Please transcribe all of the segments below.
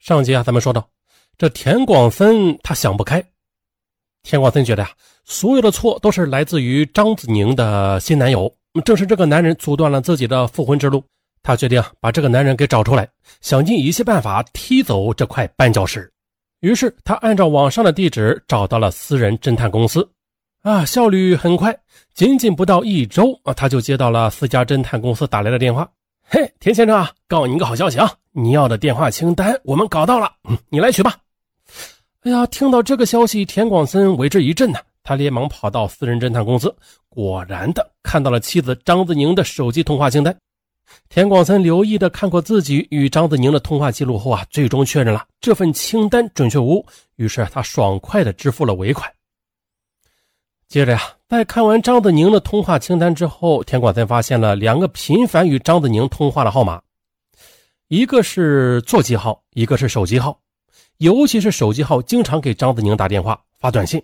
上集啊，咱们说到，这田广森他想不开。田广森觉得呀，所有的错都是来自于张子宁的新男友，正是这个男人阻断了自己的复婚之路。他决定把这个男人给找出来，想尽一切办法踢走这块绊脚石。于是他按照网上的地址找到了私人侦探公司，啊，效率很快，仅仅不到一周啊，他就接到了私家侦探公司打来的电话。嘿，田先生啊，告诉你一个好消息啊！你要的电话清单我们搞到了，你来取吧。哎呀，听到这个消息，田广森为之一振呐。他连忙跑到私人侦探公司，果然的看到了妻子张子宁的手机通话清单。田广森留意的看过自己与张子宁的通话记录后啊，最终确认了这份清单准确无误，于是他爽快的支付了尾款。接着呀，在看完张子宁的通话清单之后，田广森发现了两个频繁与张子宁通话的号码，一个是座机号，一个是手机号，尤其是手机号经常给张子宁打电话、发短信。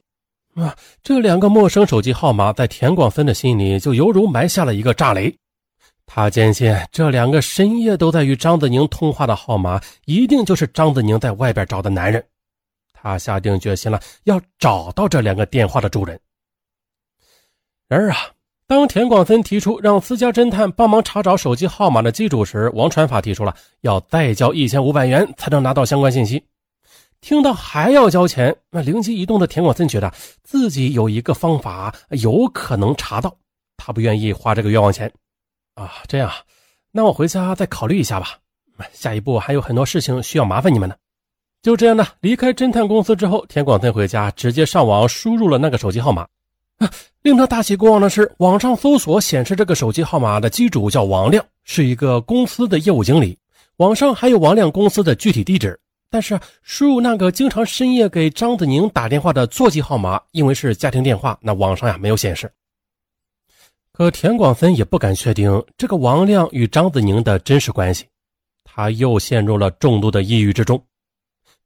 啊，这两个陌生手机号码在田广森的心里就犹如埋下了一个炸雷。他坚信这两个深夜都在与张子宁通话的号码，一定就是张子宁在外边找的男人。他下定决心了，要找到这两个电话的主人。然而啊，当田广森提出让私家侦探帮忙查找手机号码的机主时，王传法提出了要再交一千五百元才能拿到相关信息。听到还要交钱，那灵机一动的田广森觉得自己有一个方法有可能查到，他不愿意花这个冤枉钱。啊，这样，那我回家再考虑一下吧。下一步还有很多事情需要麻烦你们呢。就这样呢，离开侦探公司之后，田广森回家直接上网输入了那个手机号码。令他大喜过望的是，网上搜索显示这个手机号码的机主叫王亮，是一个公司的业务经理。网上还有王亮公司的具体地址，但是输入那个经常深夜给张子宁打电话的座机号码，因为是家庭电话，那网上呀没有显示。可田广森也不敢确定这个王亮与张子宁的真实关系，他又陷入了重度的抑郁之中。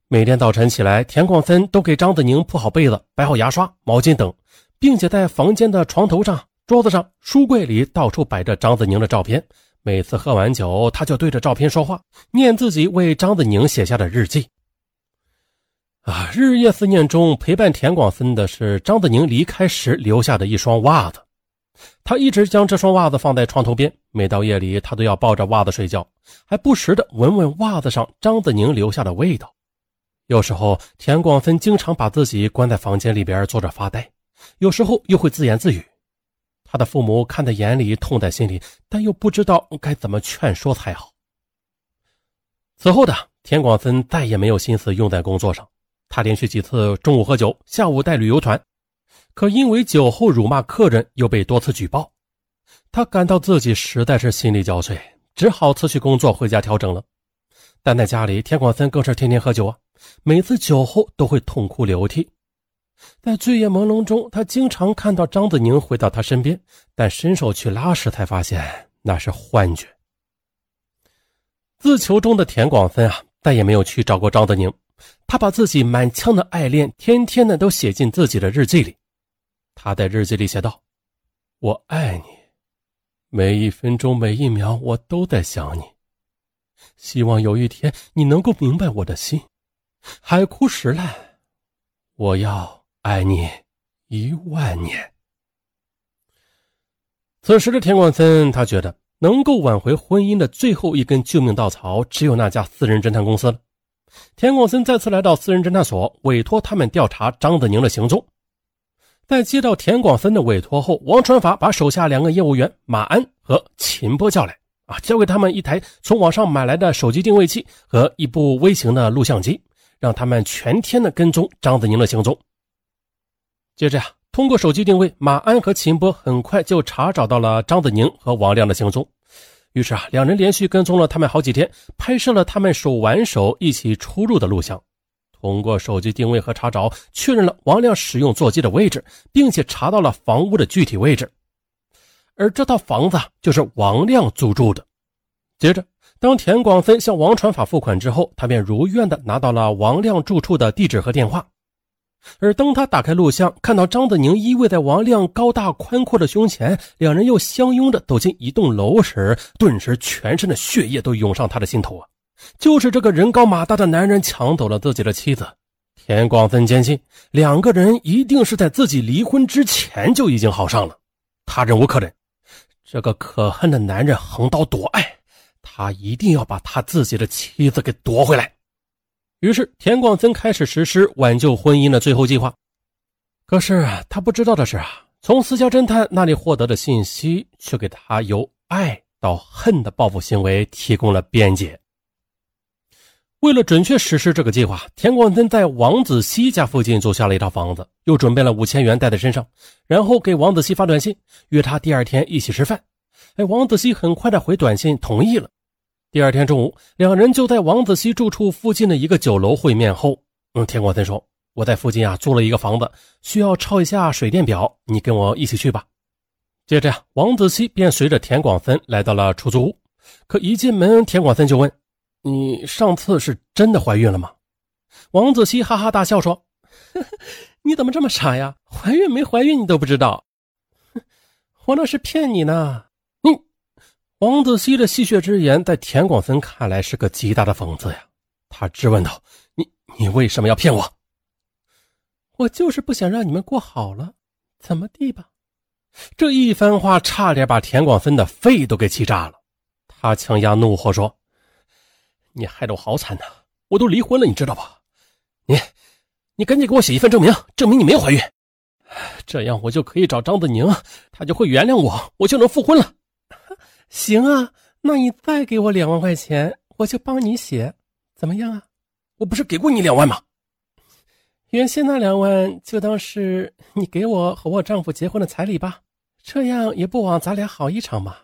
每天早晨起来，田广森都给张子宁铺好被子、摆好牙刷、毛巾等。并且在房间的床头上、桌子上、书柜里到处摆着张子宁的照片。每次喝完酒，他就对着照片说话，念自己为张子宁写下的日记。啊，日夜思念中，陪伴田广森的是张子宁离开时留下的一双袜子。他一直将这双袜子放在床头边，每到夜里，他都要抱着袜子睡觉，还不时的闻闻袜子上张子宁留下的味道。有时候，田广森经常把自己关在房间里边坐着发呆。有时候又会自言自语，他的父母看在眼里，痛在心里，但又不知道该怎么劝说才好。此后的田广森再也没有心思用在工作上，他连续几次中午喝酒，下午带旅游团，可因为酒后辱骂客人，又被多次举报，他感到自己实在是心力交瘁，只好辞去工作回家调整了。但在家里，田广森更是天天喝酒啊，每次酒后都会痛哭流涕。在醉眼朦胧中，他经常看到张子宁回到他身边，但伸手去拉时，才发现那是幻觉。自囚中的田广森啊，再也没有去找过张子宁。他把自己满腔的爱恋，天天的都写进自己的日记里。他在日记里写道：“我爱你，每一分钟每一秒，我都在想你。希望有一天你能够明白我的心。海枯石烂，我要。”爱你一万年。此时的田广森，他觉得能够挽回婚姻的最后一根救命稻草，只有那家私人侦探公司了。田广森再次来到私人侦探所，委托他们调查张子宁的行踪。在接到田广森的委托后，王传法把手下两个业务员马安和秦波叫来，啊，交给他们一台从网上买来的手机定位器和一部微型的录像机，让他们全天的跟踪张子宁的行踪。接着呀，通过手机定位，马安和秦波很快就查找到了张子宁和王亮的行踪。于是啊，两人连续跟踪了他们好几天，拍摄了他们手挽手一起出入的录像。通过手机定位和查找，确认了王亮使用座机的位置，并且查到了房屋的具体位置。而这套房子就是王亮租住的。接着，当田广森向王传法付款之后，他便如愿的拿到了王亮住处的地址和电话。而当他打开录像，看到张子宁依偎在王亮高大宽阔的胸前，两人又相拥着走进一栋楼时，顿时全身的血液都涌上他的心头啊！就是这个人高马大的男人抢走了自己的妻子。田广森坚信，两个人一定是在自己离婚之前就已经好上了。他忍无可忍，这个可恨的男人横刀夺爱，他一定要把他自己的妻子给夺回来。于是，田广森开始实施挽救婚姻的最后计划。可是他不知道的是啊，从私家侦探那里获得的信息，却给他由爱到恨的报复行为提供了辩解。为了准确实施这个计划，田广森在王子熙家附近租下了一套房子，又准备了五千元带在身上，然后给王子熙发短信，约他第二天一起吃饭。哎，王子熙很快的回短信同意了。第二天中午，两人就在王子熙住处附近的一个酒楼会面后，嗯，田广森说：“我在附近啊租了一个房子，需要抄一下水电表，你跟我一起去吧。”接着，王子熙便随着田广森来到了出租屋，可一进门，田广森就问。你上次是真的怀孕了吗？王子熙哈哈大笑说：“ 你怎么这么傻呀？怀孕没怀孕你都不知道？我那是骗你呢。”你，王子熙的戏谑之言在田广森看来是个极大的讽刺呀。他质问道：“你你为什么要骗我？”我就是不想让你们过好了，怎么地吧？这一番话差点把田广森的肺都给气炸了。他强压怒火说。你害得我好惨呐！我都离婚了，你知道吧？你，你赶紧给我写一份证明，证明你没有怀孕，这样我就可以找张子宁，他就会原谅我，我就能复婚了。行啊，那你再给我两万块钱，我就帮你写，怎么样啊？我不是给过你两万吗？原先那两万就当是你给我和我丈夫结婚的彩礼吧，这样也不枉咱俩好一场嘛。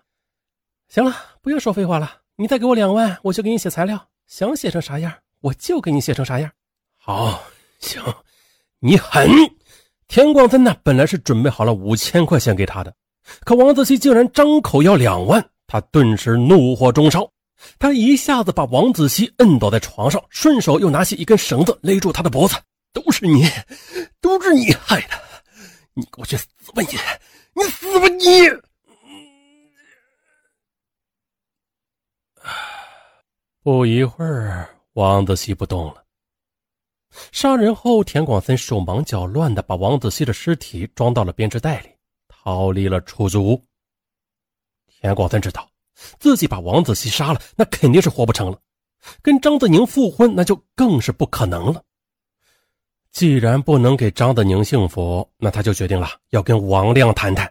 行了，不要说废话了。你再给我两万，我就给你写材料，想写成啥样，我就给你写成啥样。好，行，你狠！田广森呢，本来是准备好了五千块钱给他的，可王子熙竟然张口要两万，他顿时怒火中烧，他一下子把王子熙摁倒在床上，顺手又拿起一根绳子勒住他的脖子。都是你，都是你害的！你给我去死吧你！你死吧你！不一会儿，王子熙不动了。杀人后，田广森手忙脚乱的把王子熙的尸体装到了编织袋里，逃离了出租屋。田广森知道自己把王子熙杀了，那肯定是活不成了，跟张子宁复婚那就更是不可能了。既然不能给张子宁幸福，那他就决定了要跟王亮谈谈，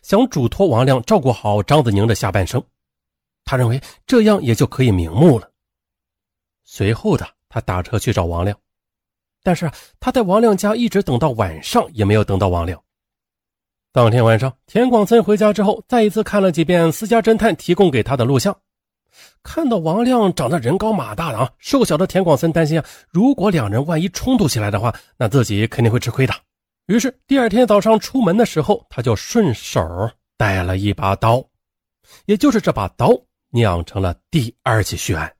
想嘱托王亮照顾好张子宁的下半生。他认为这样也就可以瞑目了。随后的，他打车去找王亮，但是他在王亮家一直等到晚上，也没有等到王亮。当天晚上，田广森回家之后，再一次看了几遍私家侦探提供给他的录像，看到王亮长得人高马大的啊，瘦小的田广森担心啊，如果两人万一冲突起来的话，那自己肯定会吃亏的。于是第二天早上出门的时候，他就顺手带了一把刀，也就是这把刀。酿成了第二起血案。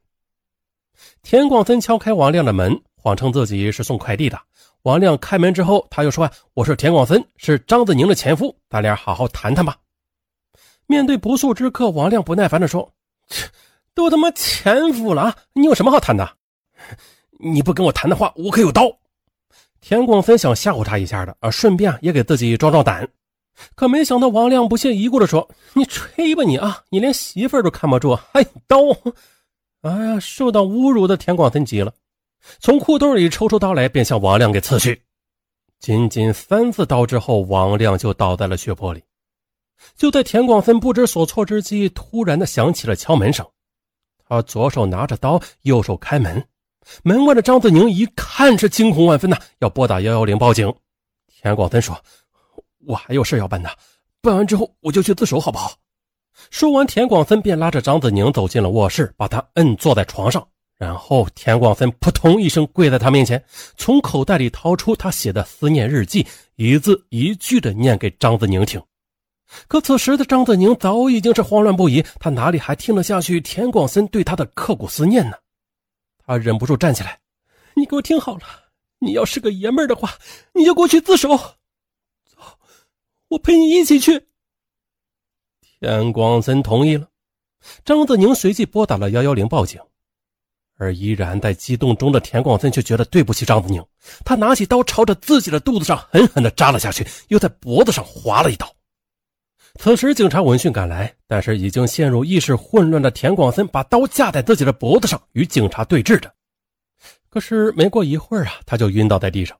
田广森敲开王亮的门，谎称自己是送快递的。王亮开门之后，他又说：“我是田广森，是张子宁的前夫，咱俩好好谈谈吧。”面对不速之客，王亮不耐烦地说：“切，都他妈前夫了，你有什么好谈的？你不跟我谈的话，我可有刀。”田广森想吓唬他一下的，啊，顺便也给自己壮壮胆。可没想到，王亮不屑一顾地说：“你吹吧你啊！你连媳妇儿都看不住，还刀！”哎呀，受到侮辱的田广森急了，从裤兜里抽出刀来，便向王亮给刺去。仅仅三次刀之后，王亮就倒在了血泊里。就在田广森不知所措之际，突然的响起了敲门声。他左手拿着刀，右手开门。门外的张子宁一看是惊恐万分呐，要拨打幺幺零报警。田广森说。我还有事要办呢，办完之后我就去自首，好不好？说完，田广森便拉着张子宁走进了卧室，把他摁坐在床上，然后田广森扑通一声跪在他面前，从口袋里掏出他写的思念日记，一字一句的念给张子宁听。可此时的张子宁早已经是慌乱不已，他哪里还听得下去田广森对他的刻骨思念呢？他忍不住站起来：“你给我听好了，你要是个爷们儿的话，你就过去自首。”走我陪你一起去。田广森同意了，张子宁随即拨打了幺幺零报警。而依然在激动中的田广森却觉得对不起张子宁，他拿起刀朝着自己的肚子上狠狠地扎了下去，又在脖子上划了一刀。此时警察闻讯赶来，但是已经陷入意识混乱的田广森把刀架在自己的脖子上，与警察对峙着。可是没过一会儿啊，他就晕倒在地上。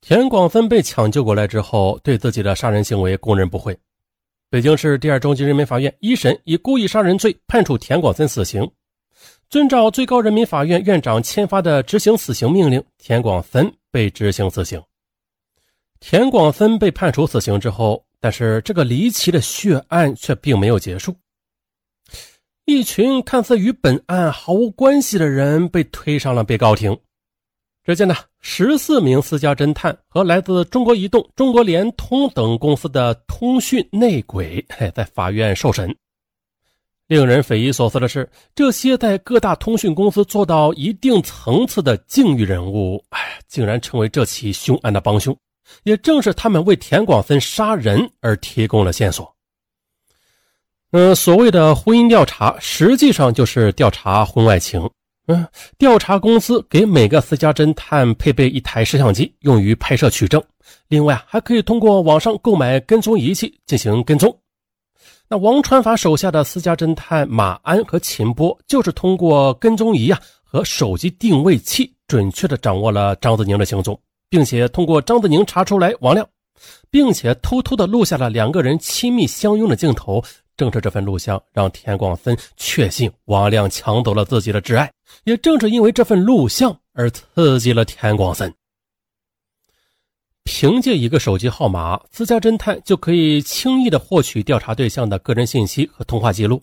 田广森被抢救过来之后，对自己的杀人行为供认不讳。北京市第二中级人民法院一审以故意杀人罪判处田广森死刑。遵照最高人民法院院长签发的执行死刑命令，田广森被执行死刑。田广森被判处死刑之后，但是这个离奇的血案却并没有结束。一群看似与本案毫无关系的人被推上了被告庭。只见呢，十四名私家侦探和来自中国移动、中国联通等公司的通讯内鬼，在法院受审。令人匪夷所思的是，这些在各大通讯公司做到一定层次的境遇人物，哎，竟然成为这起凶案的帮凶。也正是他们为田广森杀人而提供了线索。嗯，所谓的婚姻调查，实际上就是调查婚外情。嗯，调查公司给每个私家侦探配备一台摄像机，用于拍摄取证。另外，还可以通过网上购买跟踪仪器进行跟踪。那王传法手下的私家侦探马安和秦波，就是通过跟踪仪啊和手机定位器，准确的掌握了张子宁的行踪，并且通过张子宁查出来王亮，并且偷偷的录下了两个人亲密相拥的镜头。正是这份录像，让田广森确信王亮抢走了自己的挚爱，也正是因为这份录像而刺激了田广森。凭借一个手机号码，私家侦探就可以轻易的获取调查对象的个人信息和通话记录。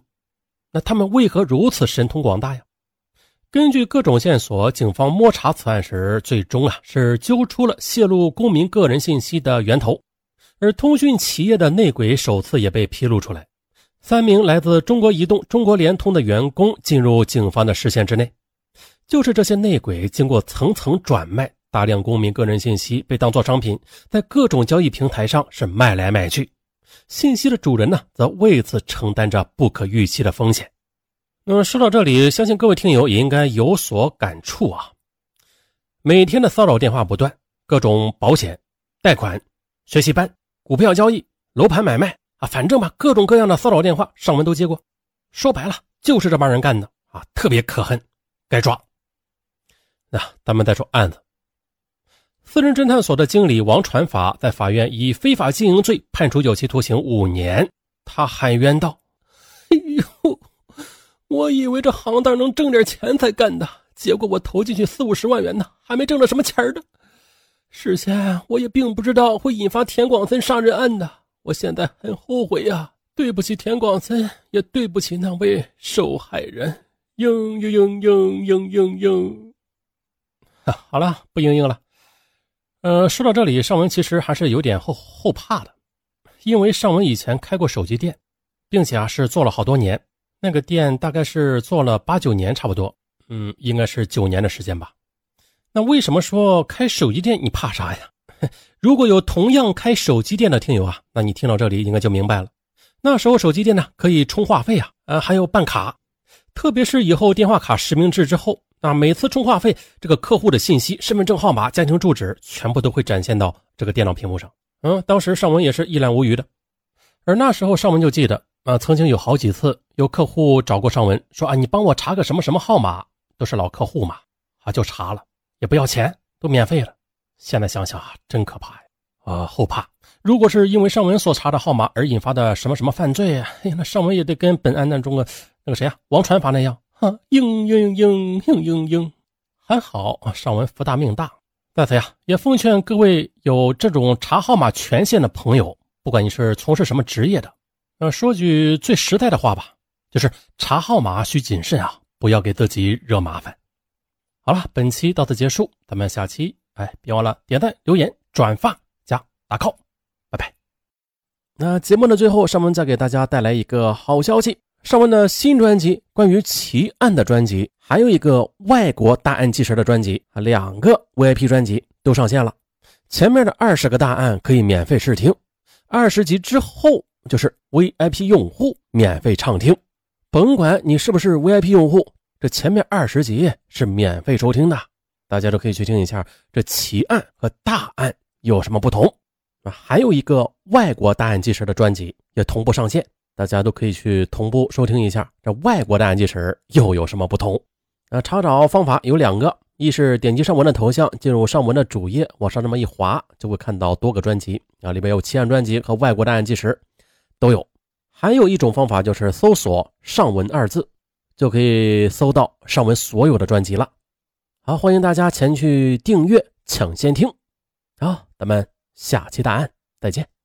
那他们为何如此神通广大呀？根据各种线索，警方摸查此案时，最终啊是揪出了泄露公民个人信息的源头，而通讯企业的内鬼首次也被披露出来。三名来自中国移动、中国联通的员工进入警方的视线之内，就是这些内鬼经过层层转卖。大量公民个人信息被当作商品，在各种交易平台上是卖来卖去，信息的主人呢，则为此承担着不可预期的风险。那么说到这里，相信各位听友也应该有所感触啊。每天的骚扰电话不断，各种保险、贷款、学习班、股票交易、楼盘买卖啊，反正吧，各种各样的骚扰电话上门都接过。说白了，就是这帮人干的啊，特别可恨，该抓。那咱们再说案子。私人侦探所的经理王传法在法院以非法经营罪判处有期徒刑五年。他喊冤道：“哎呦，我以为这行当能挣点钱才干的，结果我投进去四五十万元呢，还没挣着什么钱呢。事先我也并不知道会引发田广森杀人案的，我现在很后悔呀，对不起田广森，也对不起那位受害人。”嘤嘤嘤嘤嘤嘤嘤。好了，不嘤嘤了。呃，说到这里，尚文其实还是有点后后怕的，因为尚文以前开过手机店，并且啊是做了好多年，那个店大概是做了八九年差不多，嗯，应该是九年的时间吧。那为什么说开手机店你怕啥呀？如果有同样开手机店的听友啊，那你听到这里应该就明白了。那时候手机店呢可以充话费啊，呃还有办卡，特别是以后电话卡实名制之后。那每次充话费，这个客户的信息、身份证号码、家庭住址，全部都会展现到这个电脑屏幕上。嗯，当时尚文也是一览无余的。而那时候尚文就记得啊，曾经有好几次有客户找过尚文，说啊，你帮我查个什么什么号码，都是老客户嘛，啊就查了，也不要钱，都免费了。现在想想啊，真可怕呀，啊后怕。如果是因为尚文所查的号码而引发的什么什么犯罪，哎呀，那尚文也得跟本案当中的那个谁啊，王传法那样。啊，嘤嘤嘤嘤嘤嘤，还好啊，尚文福大命大。在此呀，也奉劝各位有这种查号码权限的朋友，不管你是从事什么职业的，呃，说句最实在的话吧，就是查号码需谨慎啊，不要给自己惹麻烦。好了，本期到此结束，咱们下期哎，别忘了点赞、留言、转发加打 call，拜拜。那节目的最后，尚文再给大家带来一个好消息。尚文的新专辑关于奇案的专辑，还有一个外国大案纪实的专辑啊，两个 VIP 专辑都上线了。前面的二十个大案可以免费试听，二十集之后就是 VIP 用户免费畅听。甭管你是不是 VIP 用户，这前面二十集是免费收听的，大家都可以去听一下这奇案和大案有什么不同啊。还有一个外国大案纪实的专辑也同步上线，大家都可以去同步收听一下这外国的案纪实又有什么不同。啊，查找方法有两个，一是点击上文的头像，进入上文的主页，往上这么一滑，就会看到多个专辑啊，里边有奇案专辑和外国的案纪实都有。还有一种方法就是搜索“上文”二字。就可以搜到上文所有的专辑了。好，欢迎大家前去订阅，抢先听。好，咱们下期答案再见。